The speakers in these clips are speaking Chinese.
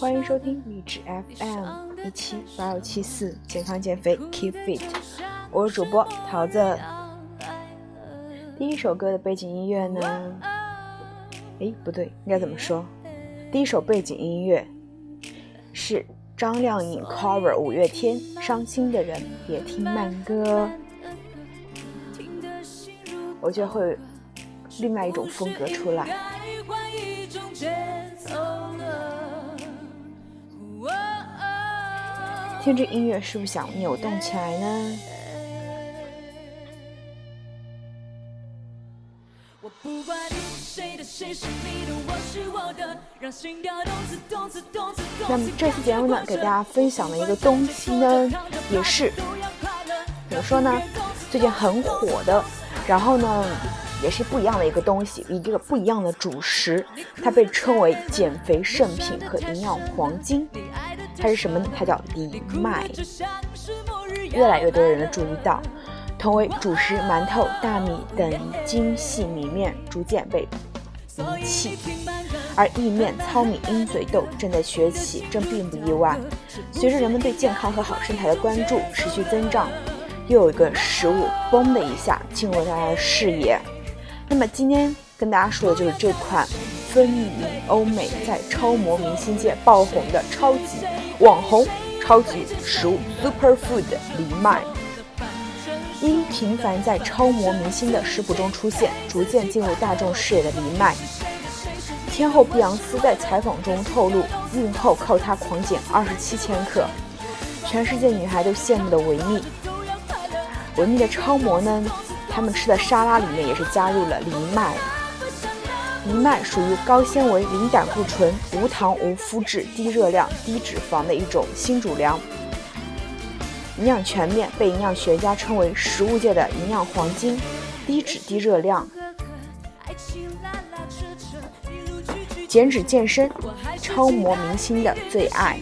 欢迎收听励志 FM 一七八二七四，健康减肥 Keep Fit，我是主播桃子。第一首歌的背景音乐呢？哎，不对，应该怎么说？第一首背景音乐是张靓颖 cover 五月天《伤心的人别听慢歌》，我觉得会另外一种风格出来。听着音乐是不是想扭动起来呢？那么这期节目呢，给大家分享的一个东西呢，也是怎么说呢？最近很火的，然后呢，也是不一样的一个东西，一个不一样的主食，它被称为减肥圣品和营养黄金。它是什么呢？它叫藜麦。越来越多人的注意到。同为主食，馒头、大米等精细米面逐渐被遗弃，而意面、糙米、鹰嘴豆正在崛起，这并不意外。随着人们对健康和好身材的关注持续增长，又有一个食物“嘣”的一下进入了大家的视野。那么今天跟大家说的就是这款风靡欧美、在超模明星界爆红的超级网红、超级食物 （super food） 藜麦。因频繁在超模明星的食谱中出现，逐渐进入大众视野的藜麦。天后碧昂斯在采访中透露，孕后靠它狂减二十七千克，全世界女孩都羡慕的维密。维密的超模呢，他们吃的沙拉里面也是加入了藜麦。藜麦属于高纤维、零胆固醇、无糖、无麸质、低热量、低脂肪的一种新主粮。营养全面，被营养学家称为食物界的营养黄金，低脂低热量，减脂健身，超模明星的最爱。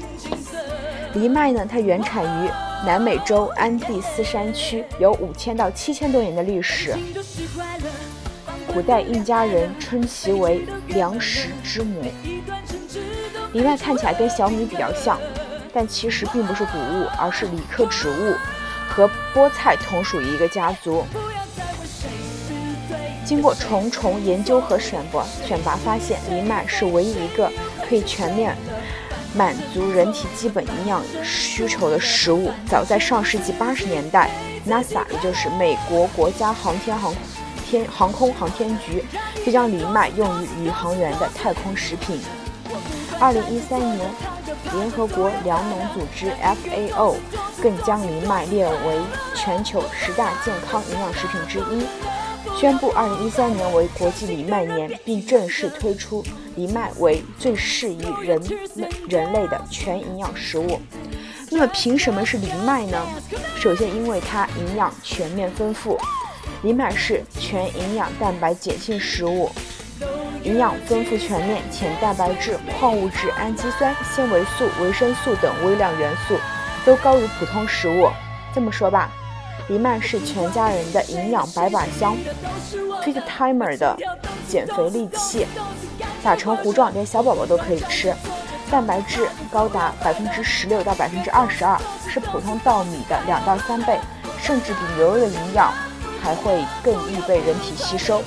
藜麦呢，它原产于南美洲安第斯山区，有五千到七千多年的历史。古代印加人称其为粮食之母。藜麦看起来跟小米比较像。但其实并不是谷物，而是里克植物，和菠菜同属于一个家族。经过重重研究和选拔，选拔发现，藜麦是唯一一个可以全面满足人体基本营养需求的食物。早在上世纪八十年代，NASA 也就是美国国家航天航天航空航天局就将藜麦用于宇航员的太空食品。二零一三年。联合国粮农组织 （FAO） 更将藜麦列为全球十大健康营养食品之一，宣布2013年为国际藜麦年，并正式推出藜麦为最适宜人人类的全营养食物。那么，凭什么是藜麦呢？首先，因为它营养全面丰富，藜麦是全营养蛋白碱性食物。营养丰富全面，且蛋白质、矿物质、氨基酸、纤维素、维生素等微量元素都高于普通食物。这么说吧，藜麦是全家人的营养百宝箱，Fit Timer 的减肥利器，打成糊状，连小宝宝都可以吃。蛋白质高达百分之十六到百分之二十二，是普通稻米的两到三倍，甚至比牛肉的营养还会更易被人体吸收。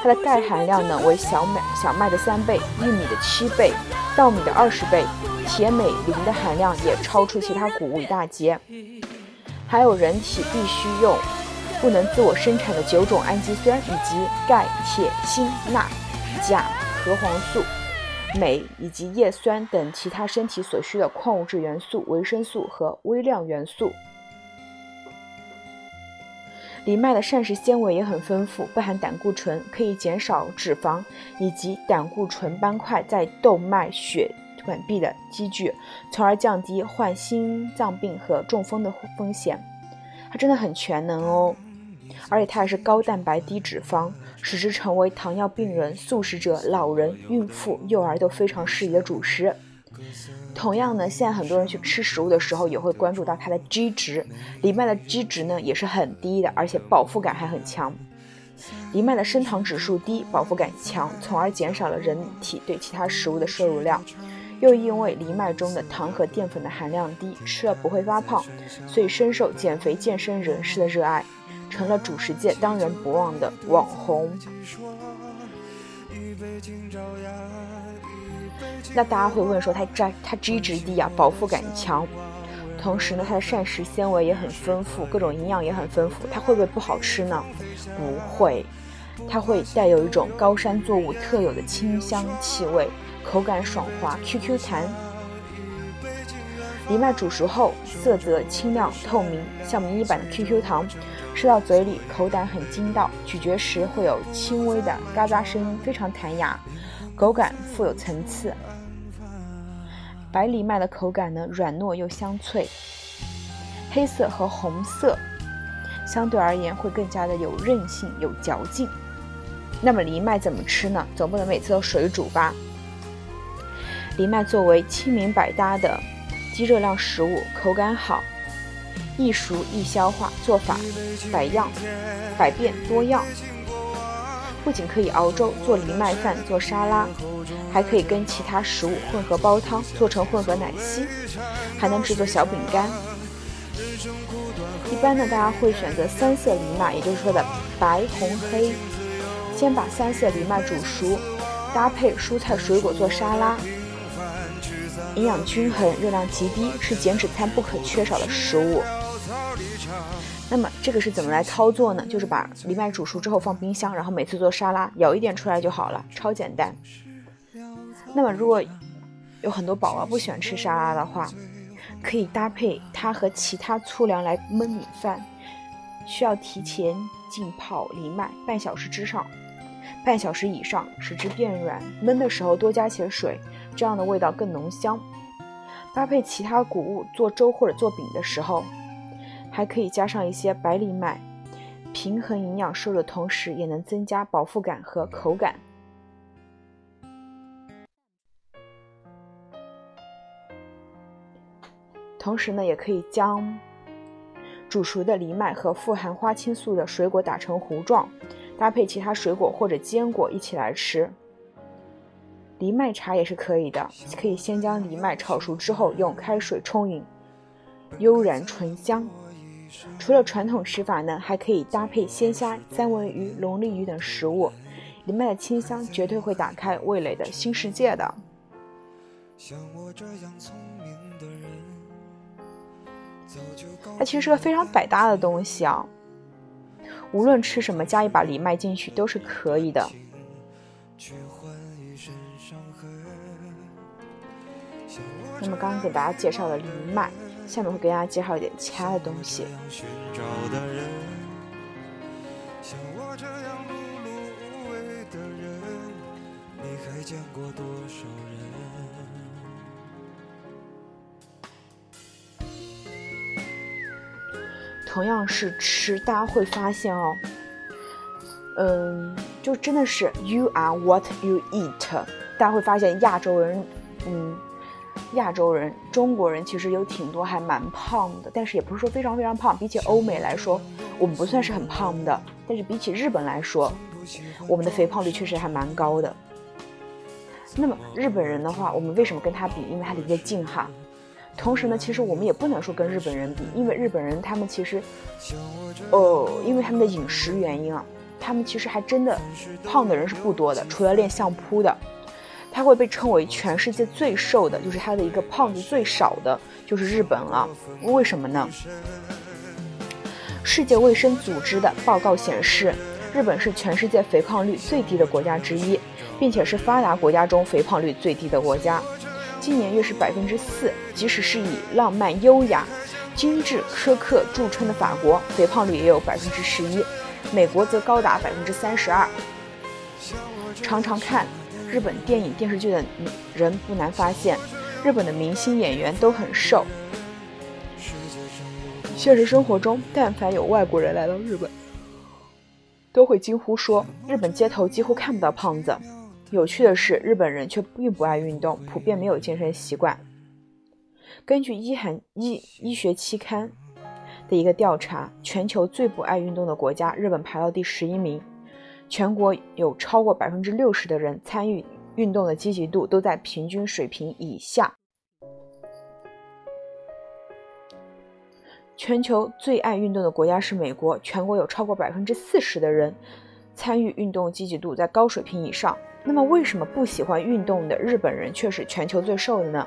它的钙含量呢为小麦小麦的三倍，玉米的七倍，稻米的二十倍，铁镁磷的含量也超出其他谷物一大截。还有人体必须用不能自我生产的九种氨基酸，以及钙、铁、锌、钠、钾、核黄素、镁以及叶酸等其他身体所需的矿物质元素、维生素和微量元素。藜麦的膳食纤维也很丰富，不含胆固醇，可以减少脂肪以及胆固醇斑块在动脉血管壁的积聚，从而降低患心脏病和中风的风险。它真的很全能哦，而且它也是高蛋白低脂肪，使之成为糖尿病人、素食者、老人、孕妇、幼儿都非常适宜的主食。同样呢，现在很多人去吃食物的时候，也会关注到它的 G 值。藜麦的 G 值呢也是很低的，而且饱腹感还很强。藜麦的升糖指数低，饱腹感强，从而减少了人体对其他食物的摄入量。又因为藜麦中的糖和淀粉的含量低，吃了不会发胖，所以深受减肥健身人士的热爱，成了主食界当仁不让的网红。那大家会问说，它它它脂质低啊，饱腹感强，同时呢，它的膳食纤维也很丰富，各种营养也很丰富，它会不会不好吃呢？不会，它会带有一种高山作物特有的清香气味，口感爽滑，Q Q 弹。藜麦煮熟后，色泽清亮透明，像迷你版的 QQ 糖，吃到嘴里口感很筋道，咀嚼时会有轻微的嘎嘎声音，非常弹牙，口感富有层次。白藜麦的口感呢，软糯又香脆，黑色和红色相对而言会更加的有韧性、有嚼劲。那么藜麦怎么吃呢？总不能每次都水煮吧？藜麦作为清民百搭的低热量食物，口感好，易熟易消化，做法百样百变多样。不仅可以熬粥、做藜麦饭、做沙拉，还可以跟其他食物混合煲汤，做成混合奶昔，还能制作小饼干。一般呢，大家会选择三色藜麦，也就是说的白、红、黑。先把三色藜麦煮熟，搭配蔬菜水果做沙拉，营养均衡，热量极低，是减脂餐不可缺少的食物。那么这个是怎么来操作呢？就是把藜麦煮熟之后放冰箱，然后每次做沙拉舀一点出来就好了，超简单。那么如果有很多宝宝不喜欢吃沙拉的话，可以搭配它和其他粗粮来焖米饭，需要提前浸泡藜麦半小时之上，半小时以上使之变软。焖的时候多加些水，这样的味道更浓香。搭配其他谷物做粥或者做饼的时候。还可以加上一些白藜麦，平衡营养摄入的同时，也能增加饱腹感和口感。同时呢，也可以将煮熟的藜麦和富含花青素的水果打成糊状，搭配其他水果或者坚果一起来吃。藜麦茶也是可以的，可以先将藜麦炒熟之后，用开水冲饮，悠然醇香。除了传统吃法呢，还可以搭配鲜虾、三文鱼、龙利鱼等食物，藜麦的清香绝对会打开味蕾的新世界的。它其实是个非常百搭的东西啊，无论吃什么，加一把藜麦进去都是可以的。那么刚刚给大家介绍了藜麦。下面会给大家介绍一点其他的东西。见过多少人同样是吃，大家会发现哦，嗯，就真的是 you are what you eat。大家会发现亚洲人，嗯。亚洲人、中国人其实有挺多还蛮胖的，但是也不是说非常非常胖。比起欧美来说，我们不算是很胖的。但是比起日本来说，我们的肥胖率确实还蛮高的。那么日本人的话，我们为什么跟他比？因为他离得近哈。同时呢，其实我们也不能说跟日本人比，因为日本人他们其实，呃，因为他们的饮食原因啊，他们其实还真的胖的人是不多的，除了练相扑的。它会被称为全世界最瘦的，就是它的一个胖子最少的，就是日本了。为什么呢？世界卫生组织的报告显示，日本是全世界肥胖率最低的国家之一，并且是发达国家中肥胖率最低的国家。今年约是百分之四。即使是以浪漫、优雅、精致、苛刻著称的法国，肥胖率也有百分之十一，美国则高达百分之三十二。常常看。日本电影电视剧的人不难发现，日本的明星演员都很瘦。现实生活中，但凡有外国人来到日本，都会惊呼说：“日本街头几乎看不到胖子。”有趣的是，日本人却并不爱运动，普遍没有健身习惯。根据医韩医医学期刊的一个调查，全球最不爱运动的国家，日本排到第十一名。全国有超过百分之六十的人参与运动的积极度都在平均水平以下。全球最爱运动的国家是美国，全国有超过百分之四十的人参与运动积极度在高水平以上。那么，为什么不喜欢运动的日本人却是全球最瘦的呢？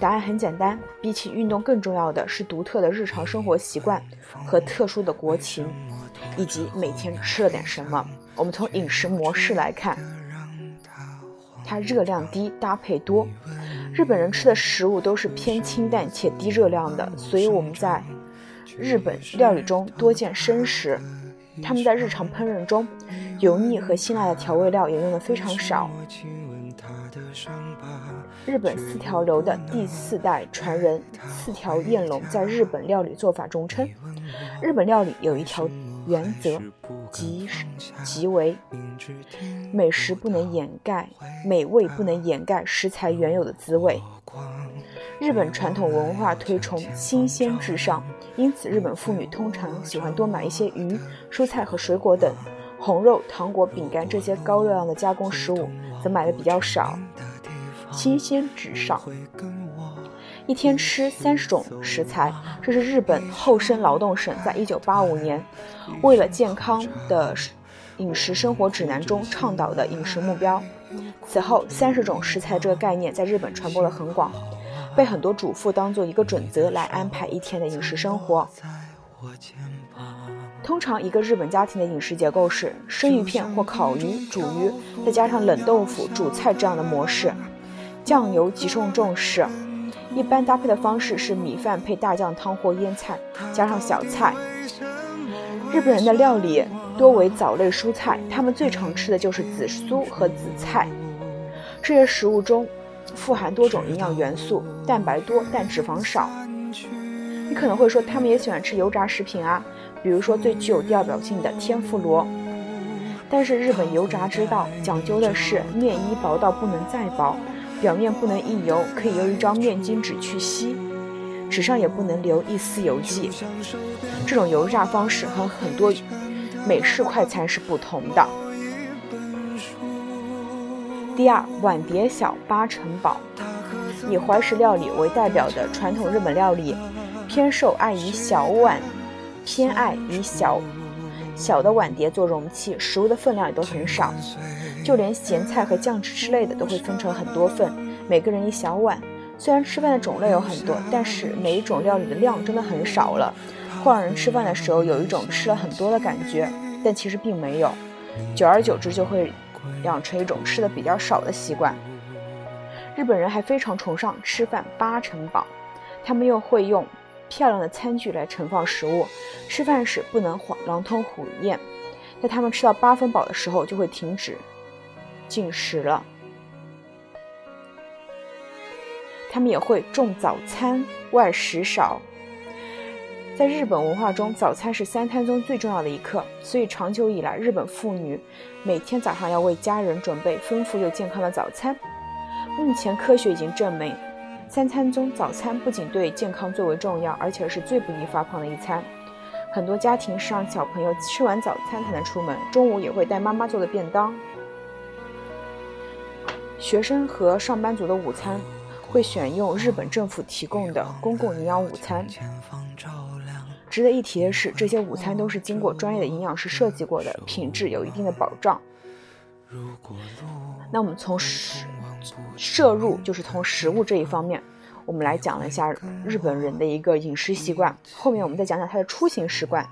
答案很简单，比起运动更重要的是独特的日常生活习惯和特殊的国情，以及每天吃了点什么。我们从饮食模式来看，它热量低，搭配多。日本人吃的食物都是偏清淡且低热量的，所以我们在日本料理中多见生食。他们在日常烹饪中，油腻和辛辣的调味料也用的非常少。日本四条流的第四代传人四条彦龙在日本料理做法中称，日本料理有一条原则，即即为美食不能掩盖美味，不能掩盖食材原有的滋味。日本传统文化推崇新鲜至上，因此日本妇女通常喜欢多买一些鱼、蔬菜和水果等。红肉、糖果、饼干这些高热量的加工食物则买的比较少。新鲜至上，一天吃三十种食材，这是日本厚生劳动省在一九八五年为了健康的饮食生活指南中倡导的饮食目标。此后，三十种食材这个概念在日本传播的很广。被很多主妇当做一个准则来安排一天的饮食生活。通常，一个日本家庭的饮食结构是生鱼片或烤鱼、煮鱼，再加上冷豆腐、煮菜这样的模式。酱油极受重视，一般搭配的方式是米饭配大酱汤或腌菜，加上小菜。日本人的料理多为藻类蔬菜，他们最常吃的就是紫苏和紫菜。这些食物中。富含多种营养元素，蛋白多但脂肪少。你可能会说，他们也喜欢吃油炸食品啊，比如说最具有代表性的天妇罗。但是日本油炸之道讲究的是面衣薄到不能再薄，表面不能溢油，可以用一张面巾纸去吸，纸上也不能留一丝油迹。这种油炸方式和很多美式快餐是不同的。第二，碗碟小八成饱。以怀石料理为代表的传统日本料理，偏受爱以小碗，偏爱以小小的碗碟做容器，食物的分量也都很少，就连咸菜和酱汁之类的都会分成很多份，每个人一小碗。虽然吃饭的种类有很多，但是每一种料理的量真的很少了，会让人吃饭的时候有一种吃了很多的感觉，但其实并没有，久而久之就会。养成一种吃的比较少的习惯。日本人还非常崇尚吃饭八成饱，他们又会用漂亮的餐具来盛放食物，吃饭时不能狼吞虎咽，在他们吃到八分饱的时候就会停止进食了。他们也会重早餐，外食少。在日本文化中，早餐是三餐中最重要的一课，所以长久以来，日本妇女每天早上要为家人准备丰富又健康的早餐。目前科学已经证明，三餐中早餐不仅对健康最为重要，而且是最不易发胖的一餐。很多家庭是让小朋友吃完早餐才能出门，中午也会带妈妈做的便当。学生和上班族的午餐会选用日本政府提供的公共营养午餐。值得一提的是，这些午餐都是经过专业的营养师设计过的，品质有一定的保障。那我们从食摄入，就是从食物这一方面，我们来讲了一下日本人的一个饮食习惯。后面我们再讲讲他的出行习惯。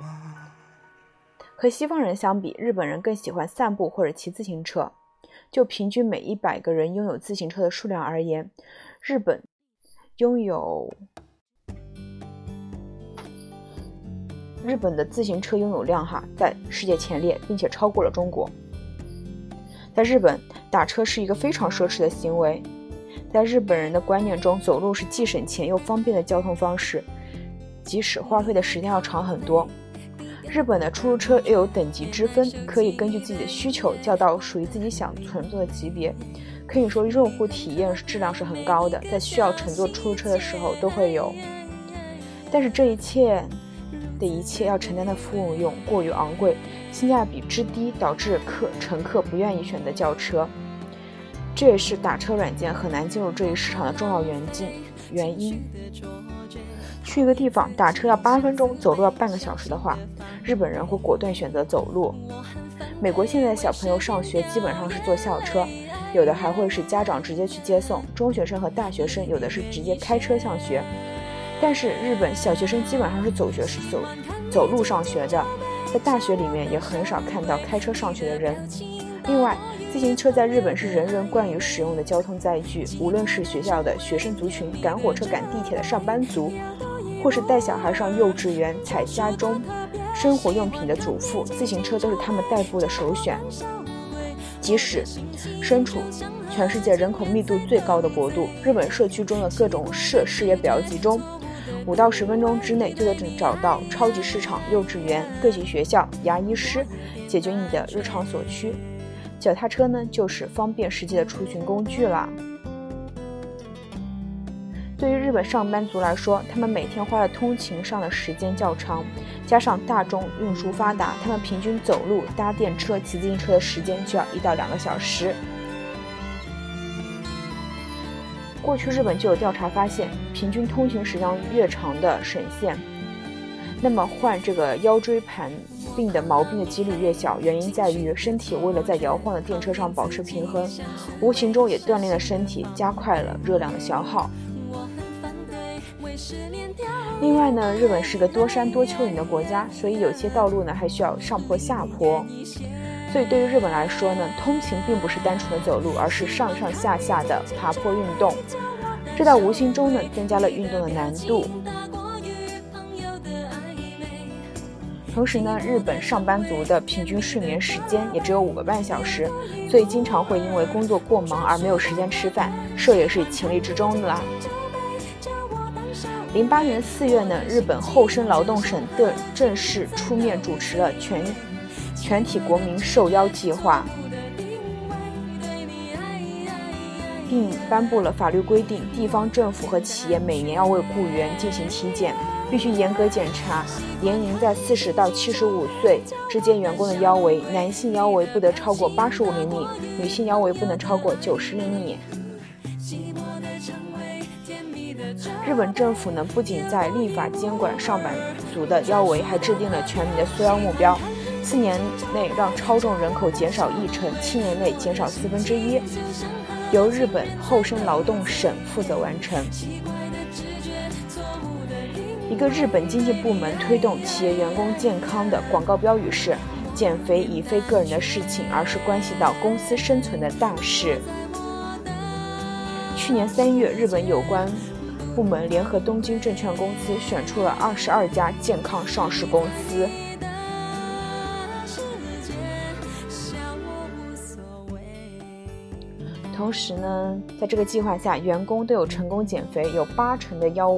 和西方人相比，日本人更喜欢散步或者骑自行车。就平均每一百个人拥有自行车的数量而言，日本拥有。日本的自行车拥有量哈在世界前列，并且超过了中国。在日本，打车是一个非常奢侈的行为。在日本人的观念中，走路是既省钱又方便的交通方式，即使花费的时间要长很多。日本的出租车又有等级之分，可以根据自己的需求叫到属于自己想乘坐的级别。可以说，用户体验质量是很高的，在需要乘坐出租车的时候都会有。但是这一切。的一切要承担的服务用过于昂贵，性价比之低，导致客乘客不愿意选择轿车。这也是打车软件很难进入这一市场的重要原因。原因。去一个地方打车要八分钟，走路要半个小时的话，日本人会果断选择走路。美国现在小朋友上学基本上是坐校车，有的还会是家长直接去接送。中学生和大学生有的是直接开车上学，但是日本小学生基本上是走学是走走路上学的，在大学里面也很少看到开车上学的人。另外，自行车在日本是人人惯于使用的交通载具，无论是学校的学生族群、赶火车、赶地铁的上班族，或是带小孩上幼稚园、采家中。生活用品的主妇，自行车都是他们代步的首选。即使身处全世界人口密度最高的国度，日本社区中的各种设施也比较集中，五到十分钟之内就能找到超级市场、幼稚园、各级学校、牙医师，解决你的日常所需。脚踏车呢，就是方便实际的出行工具了。对于日本上班族来说，他们每天花在通勤上的时间较长，加上大众运输发达，他们平均走路、搭电车、骑自行车的时间就要一到两个小时。过去日本就有调查发现，平均通行时间越长的省县，那么患这个腰椎盘病的毛病的几率越小。原因在于身体为了在摇晃的电车上保持平衡，无形中也锻炼了身体，加快了热量的消耗。另外呢，日本是个多山多丘陵的国家，所以有些道路呢还需要上坡下坡。所以对于日本来说呢，通勤并不是单纯的走路，而是上上下下的爬坡运动。这在无形中呢增加了运动的难度。同时呢，日本上班族的平均睡眠时间也只有五个半小时，所以经常会因为工作过忙而没有时间吃饭，这也是情理之中的啦。零八年四月呢，日本厚生劳动省的正式出面主持了全全体国民受邀计划，并颁布了法律规定，地方政府和企业每年要为雇员进行体检，必须严格检查年龄在四十到七十五岁之间员工的腰围，男性腰围不得超过八十五厘米，女性腰围不能超过九十厘米。日本政府呢，不仅在立法监管上班族的腰围，还制定了全民的缩腰目标：四年内让超重人口减少一成，七年内减少四分之一，由日本厚生劳动省负责完成。一个日本经济部门推动企业员工健康的广告标语是：“减肥已非个人的事情，而是关系到公司生存的大事。”去年三月，日本有关。部门联合东京证券公司选出了二十二家健康上市公司。同时呢，在这个计划下，员工都有成功减肥，有八成的腰，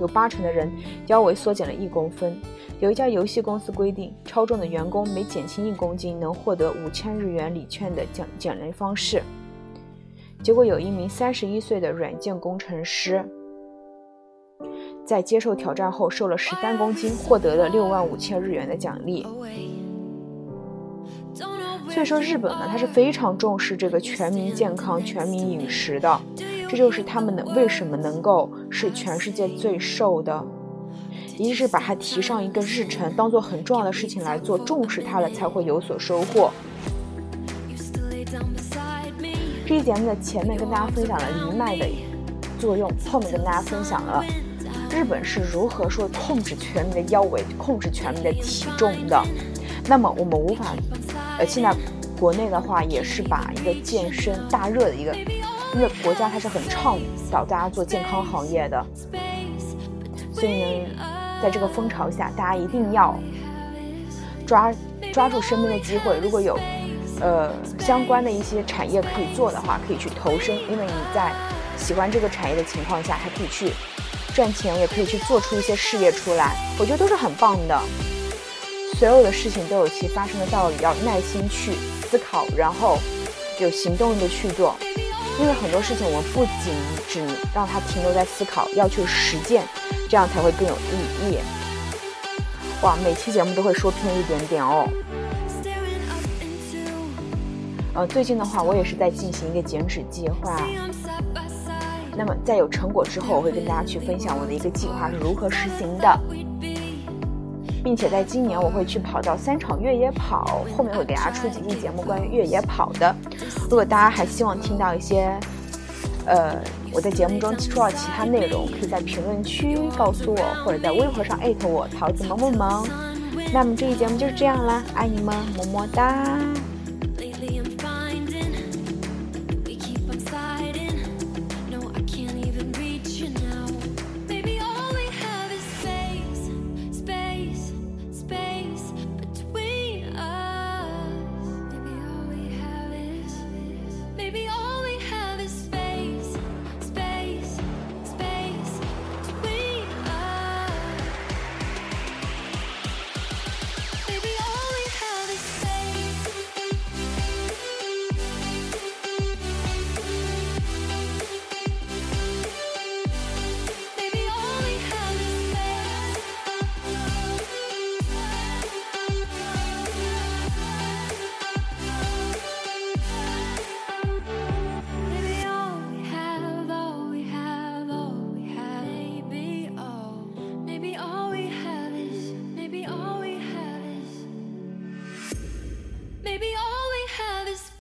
有八成的人腰围缩减了一公分。有一家游戏公司规定，超重的员工每减轻一公斤，能获得五千日元礼券的奖减肥方式。结果有一名三十一岁的软件工程师。在接受挑战后，瘦了十三公斤，获得了六万五千日元的奖励。所以说，日本呢，它是非常重视这个全民健康、全民饮食的，这就是他们能为什么能够是全世界最瘦的，一是把它提上一个日程，当做很重要的事情来做，重视它了才会有所收获。这期节目的前面跟大家分享了藜麦的作用，后面跟大家分享了。日本是如何说控制全民的腰围、控制全民的体重的？那么我们无法，呃，现在国内的话也是把一个健身大热的一个，因为国家它是很倡导大家做健康行业的，所以呢，在这个风潮下，大家一定要抓抓住身边的机会，如果有呃相关的一些产业可以做的话，可以去投身，因为你在喜欢这个产业的情况下，还可以去。赚钱也可以去做出一些事业出来，我觉得都是很棒的。所有的事情都有其发生的道理，要耐心去思考，然后有行动的去做。因为很多事情我们不仅只让它停留在思考，要去实践，这样才会更有意义。哇，每期节目都会说偏一点点哦。呃，最近的话，我也是在进行一个减脂计划。那么在有成果之后，我会跟大家去分享我的一个计划是如何实行的，并且在今年我会去跑到三场越野跑，后面会给大家出几期节目关于越野跑的。如果大家还希望听到一些，呃，我在节目中说到其他内容，可以在评论区告诉我，或者在微博上艾特我桃子萌萌萌。那么这期节目就是这样啦，爱你们，么么哒。